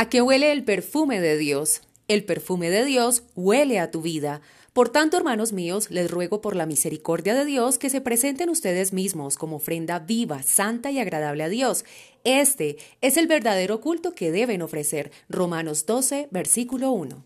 ¿A qué huele el perfume de Dios? El perfume de Dios huele a tu vida. Por tanto, hermanos míos, les ruego por la misericordia de Dios que se presenten ustedes mismos como ofrenda viva, santa y agradable a Dios. Este es el verdadero culto que deben ofrecer. Romanos 12, versículo 1.